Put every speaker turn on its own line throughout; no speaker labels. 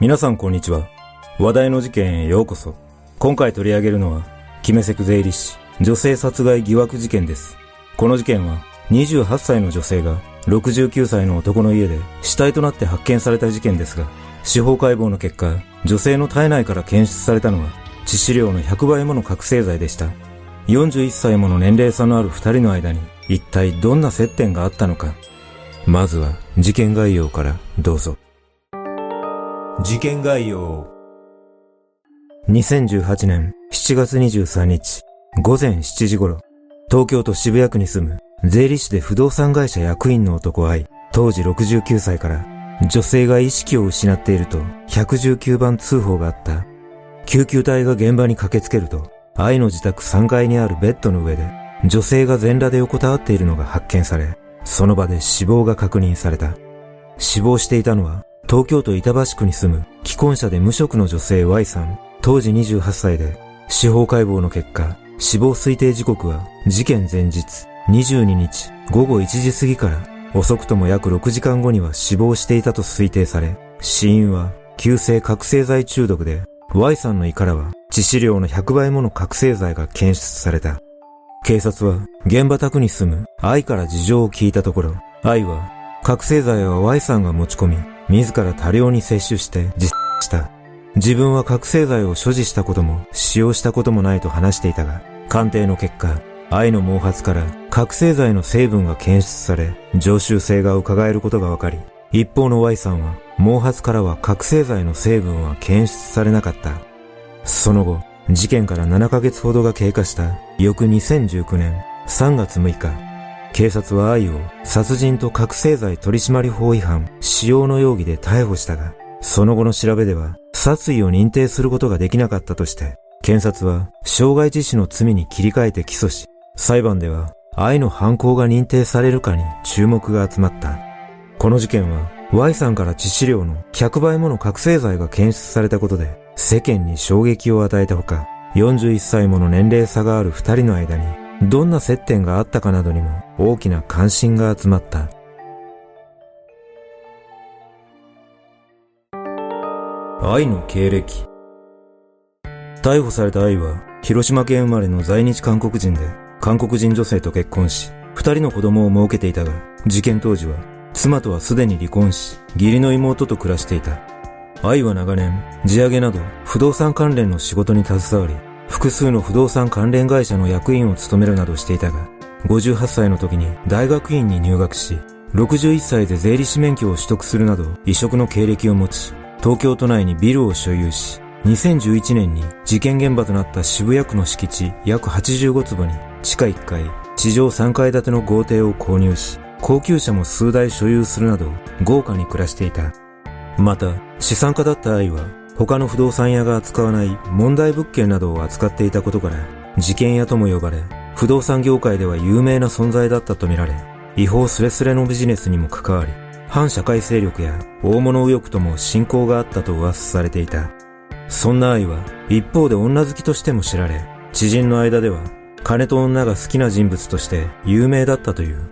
皆さんこんにちは。話題の事件へようこそ。今回取り上げるのは、キメセク税理士、女性殺害疑惑事件です。この事件は、28歳の女性が69歳の男の家で死体となって発見された事件ですが、司法解剖の結果、女性の体内から検出されたのは致死量の100倍もの覚醒剤でした。41歳もの年齢差のある二人の間に一体どんな接点があったのか。まずは事件概要からどうぞ。事件概要2018年7月23日午前7時頃、東京都渋谷区に住む税理士で不動産会社役員の男愛、当時69歳から女性が意識を失っていると119番通報があった。救急隊が現場に駆けつけると、愛の自宅3階にあるベッドの上で女性が全裸で横たわっているのが発見され、その場で死亡が確認された。死亡していたのは東京都板橋区に住む既婚者で無職の女性 Y さん、当時28歳で、司法解剖の結果、死亡推定時刻は事件前日22日午後1時過ぎから遅くとも約6時間後には死亡していたと推定され、死因は急性覚醒剤中毒で、Y さんの胃からは致死量の100倍もの覚醒剤が検出された。警察は現場宅に住む愛から事情を聞いたところ、愛は覚醒剤は Y さんが持ち込み、自ら多量に摂取して実した。自分は覚醒剤を所持したことも使用したこともないと話していたが、鑑定の結果、愛の毛髪から覚醒剤の成分が検出され、常習性が伺えることが分かり、一方の Y さんは毛髪からは覚醒剤の成分は検出されなかった。その後、事件から7ヶ月ほどが経過した翌2019年3月6日、警察は愛を殺人と覚醒剤取締法違反使用の容疑で逮捕したが、その後の調べでは殺意を認定することができなかったとして、検察は傷害致死の罪に切り替えて起訴し、裁判では愛の犯行が認定されるかに注目が集まった。この事件は Y さんから致死量の100倍もの覚醒剤が検出されたことで世間に衝撃を与えたほか、41歳もの年齢差がある二人の間にどんな接点があったかなどにも大きな関心が集まった。愛の経歴逮捕された愛は広島県生まれの在日韓国人で韓国人女性と結婚し、二人の子供を設けていたが、事件当時は、妻とはすでに離婚し、義理の妹と暮らしていた。愛は長年、地上げなど不動産関連の仕事に携わり、複数の不動産関連会社の役員を務めるなどしていたが、58歳の時に大学院に入学し、61歳で税理士免許を取得するなど異色の経歴を持ち、東京都内にビルを所有し、2011年に事件現場となった渋谷区の敷地約85坪に地下1階、地上3階建ての豪邸を購入し、高級車も数台所有するなど豪華に暮らしていた。また、資産家だった愛は他の不動産屋が扱わない問題物件などを扱っていたことから、事件屋とも呼ばれ、不動産業界では有名な存在だったとみられ、違法スレスレのビジネスにも関わり、反社会勢力や大物右翼とも親交があったと噂されていた。そんな愛は一方で女好きとしても知られ、知人の間では金と女が好きな人物として有名だったという。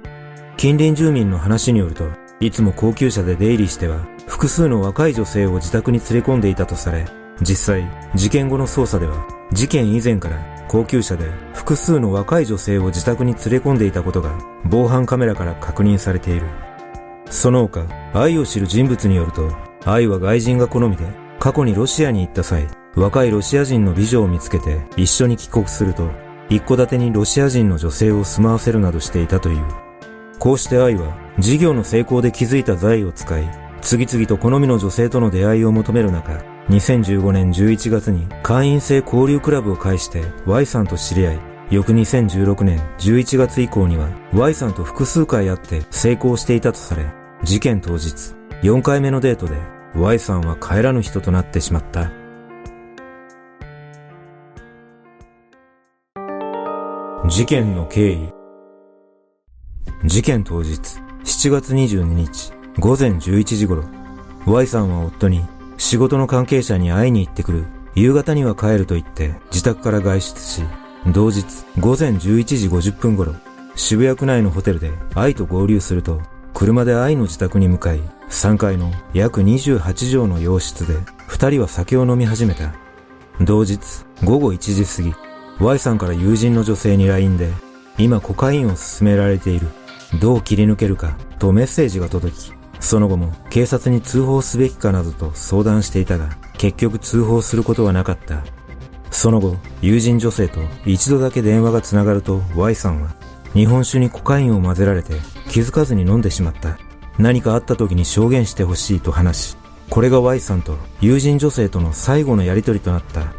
近隣住民の話によると、いつも高級車で出入りしては複数の若い女性を自宅に連れ込んでいたとされ、実際事件後の捜査では事件以前から高級車で複数の若い女性を自宅に連れ込んでいたことが防犯カメラから確認されている。その他、愛を知る人物によると、愛は外人が好みで過去にロシアに行った際、若いロシア人の美女を見つけて一緒に帰国すると、一戸建てにロシア人の女性を住まわせるなどしていたという。こうして愛は事業の成功で築いた財を使い、次々と好みの女性との出会いを求める中、2015年11月に会員制交流クラブを介して Y さんと知り合い、翌2016年11月以降には Y さんと複数回会って成功していたとされ、事件当日、4回目のデートで Y さんは帰らぬ人となってしまった。事件の経緯事件当日、7月22日、午前11時頃、Y さんは夫に仕事の関係者に会いに行ってくる。夕方には帰ると言って自宅から外出し、同日午前11時50分頃、渋谷区内のホテルで愛と合流すると、車で愛の自宅に向かい、3階の約28畳の洋室で二人は酒を飲み始めた。同日、午後1時過ぎ、Y さんから友人の女性に LINE で、今コカインを勧められている。どう切り抜けるか、とメッセージが届き、その後も警察に通報すべきかなどと相談していたが、結局通報することはなかった。その後、友人女性と一度だけ電話が繋がると Y さんは、日本酒にコカインを混ぜられて気づかずに飲んでしまった。何かあった時に証言してほしいと話し、これが Y さんと友人女性との最後のやりとりとなった。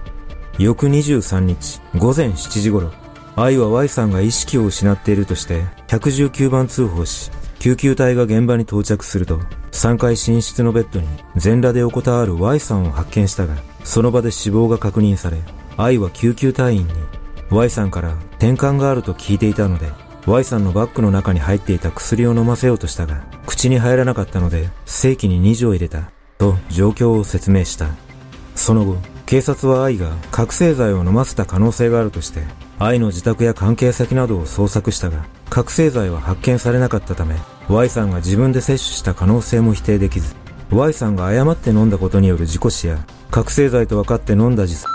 翌23日午前7時頃、愛は Y さんが意識を失っているとして119番通報し、救急隊が現場に到着すると、3階寝室のベッドに全裸で横たわる Y さんを発見したが、その場で死亡が確認され、愛は救急隊員に Y さんから転換があると聞いていたので、Y さんのバッグの中に入っていた薬を飲ませようとしたが、口に入らなかったので、正規に2錠入れた、と状況を説明した。その後、警察は愛が覚醒剤を飲ませた可能性があるとして、愛の自宅や関係先などを捜索したが、覚醒剤は発見されなかったため、Y さんが自分で摂取した可能性も否定できず、Y さんが誤って飲んだことによる事故死や、覚醒剤と分かって飲んだ自殺、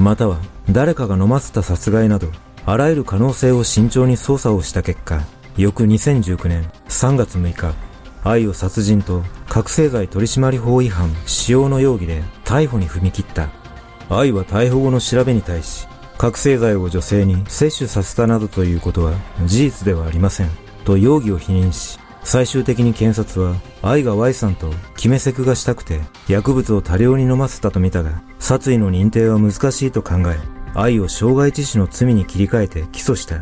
または誰かが飲ませた殺害など、あらゆる可能性を慎重に捜査をした結果、翌2019年3月6日、愛を殺人と覚醒剤取締法違反使用の容疑で逮捕に踏み切った。愛は逮捕後の調べに対し、覚醒剤を女性に摂取させたなどということは事実ではありません。と容疑を否認し、最終的に検察は、愛が Y さんと決めセクがしたくて、薬物を多量に飲ませたと見たが、殺意の認定は難しいと考え、愛を傷害致死の罪に切り替えて起訴した。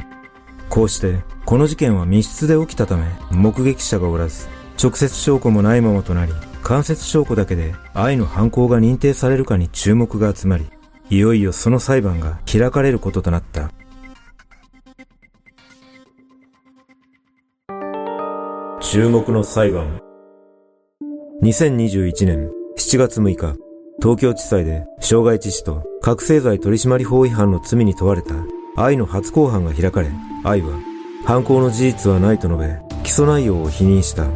こうして、この事件は密室で起きたため、目撃者がおらず、直接証拠もないままとなり、間接証拠だけで愛の犯行が認定されるかに注目が集まり、いよいよその裁判が開かれることとなった。注目の裁判。2021年7月6日、東京地裁で傷害致死と覚醒剤取締法違反の罪に問われた愛の初公判が開かれ、愛は犯行の事実はないと述べ、起訴内容を否認した。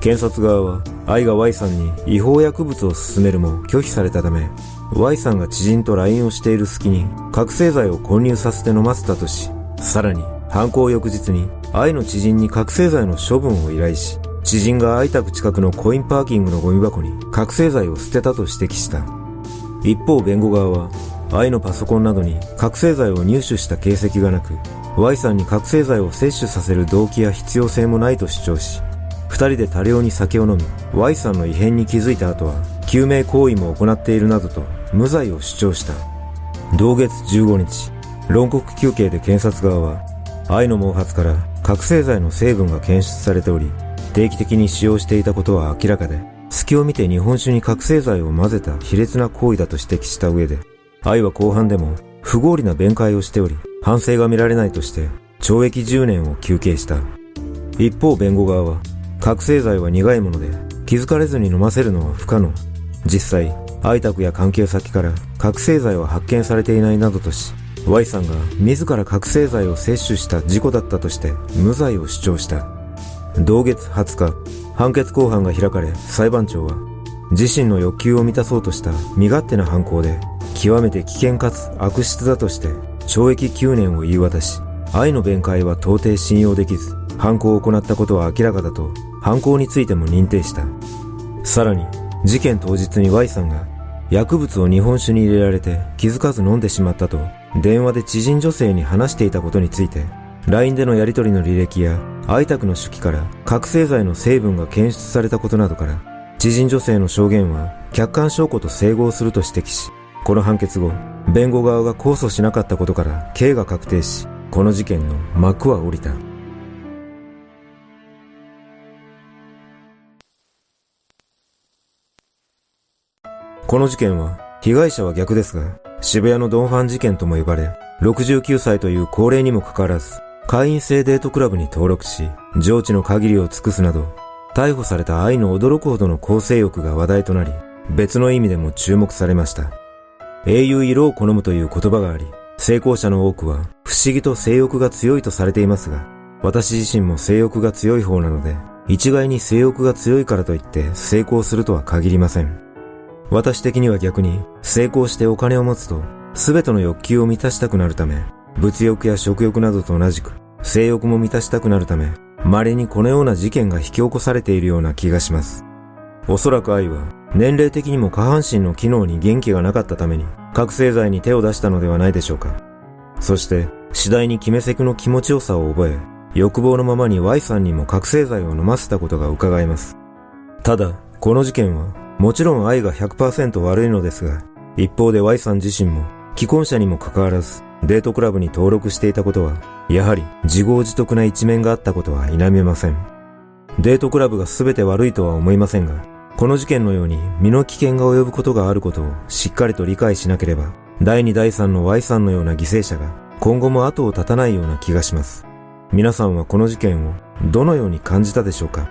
検察側は愛が Y さんに違法薬物を勧めるも拒否されたため、Y さんが知人と LINE をしている隙に覚醒剤を混入させて飲ませたとし、さらに犯行翌日に愛の知人に覚醒剤の処分を依頼し、知人が愛宅近くのコインパーキングのゴミ箱に覚醒剤を捨てたと指摘した。一方弁護側は、愛のパソコンなどに覚醒剤を入手した形跡がなく、Y さんに覚醒剤を摂取させる動機や必要性もないと主張し、二人で多量に酒を飲み、Y さんの異変に気づいた後は、救命行為も行っているなどと無罪を主張した。同月15日、論告休憩で検察側は、愛の毛髪から覚醒剤の成分が検出されており、定期的に使用していたことは明らかで、隙を見て日本酒に覚醒剤を混ぜた卑劣な行為だと指摘した上で、愛は後半でも不合理な弁解をしており、反省が見られないとして懲役10年を求刑した。一方弁護側は、覚醒剤は苦いもので気づかれずに飲ませるのは不可能。実際、愛宅や関係先から覚醒剤は発見されていないなどとし、Y さんが自ら覚醒剤を摂取した事故だったとして無罪を主張した。同月20日、判決公判が開かれ裁判長は自身の欲求を満たそうとした身勝手な犯行で極めて危険かつ悪質だとして懲役9年を言い渡し、愛の弁解は到底信用できず、犯行を行ったことは明らかだと犯行についても認定した。さらに、事件当日に Y さんが薬物を日本酒に入れられて気づかず飲んでしまったと電話で知人女性に話していたことについて、LINE でのやり取りの履歴や、愛宅の手記から覚醒剤の成分が検出されたことなどから、知人女性の証言は客観証拠と整合すると指摘し、この判決後、弁護側が控訴しなかったことから刑が確定し、この事件の幕は降りた。この事件は、被害者は逆ですが、渋谷のドンファン事件とも呼ばれ、69歳という高齢にもかかわらず、会員制デートクラブに登録し、上智の限りを尽くすなど、逮捕された愛の驚くほどの構成欲が話題となり、別の意味でも注目されました。英雄色を好むという言葉があり、成功者の多くは不思議と性欲が強いとされていますが、私自身も性欲が強い方なので、一概に性欲が強いからといって成功するとは限りません。私的には逆に、成功してお金を持つと、すべての欲求を満たしたくなるため、物欲や食欲などと同じく、性欲も満たしたくなるため、稀にこのような事件が引き起こされているような気がします。おそらく愛は、年齢的にも下半身の機能に元気がなかったために、覚醒剤に手を出したのではないでしょうか。そして、次第に決めセクの気持ちよさを覚え、欲望のままに Y さんにも覚醒剤を飲ませたことが伺えます。ただ、この事件は、もちろん愛が100%悪いのですが、一方で Y さん自身も、既婚者にもかかわらず、デートクラブに登録していたことは、やはり自業自得な一面があったことは否めません。デートクラブが全て悪いとは思いませんが、この事件のように身の危険が及ぶことがあることをしっかりと理解しなければ、第2第3の Y さんのような犠牲者が今後も後を絶たないような気がします。皆さんはこの事件をどのように感じたでしょうか？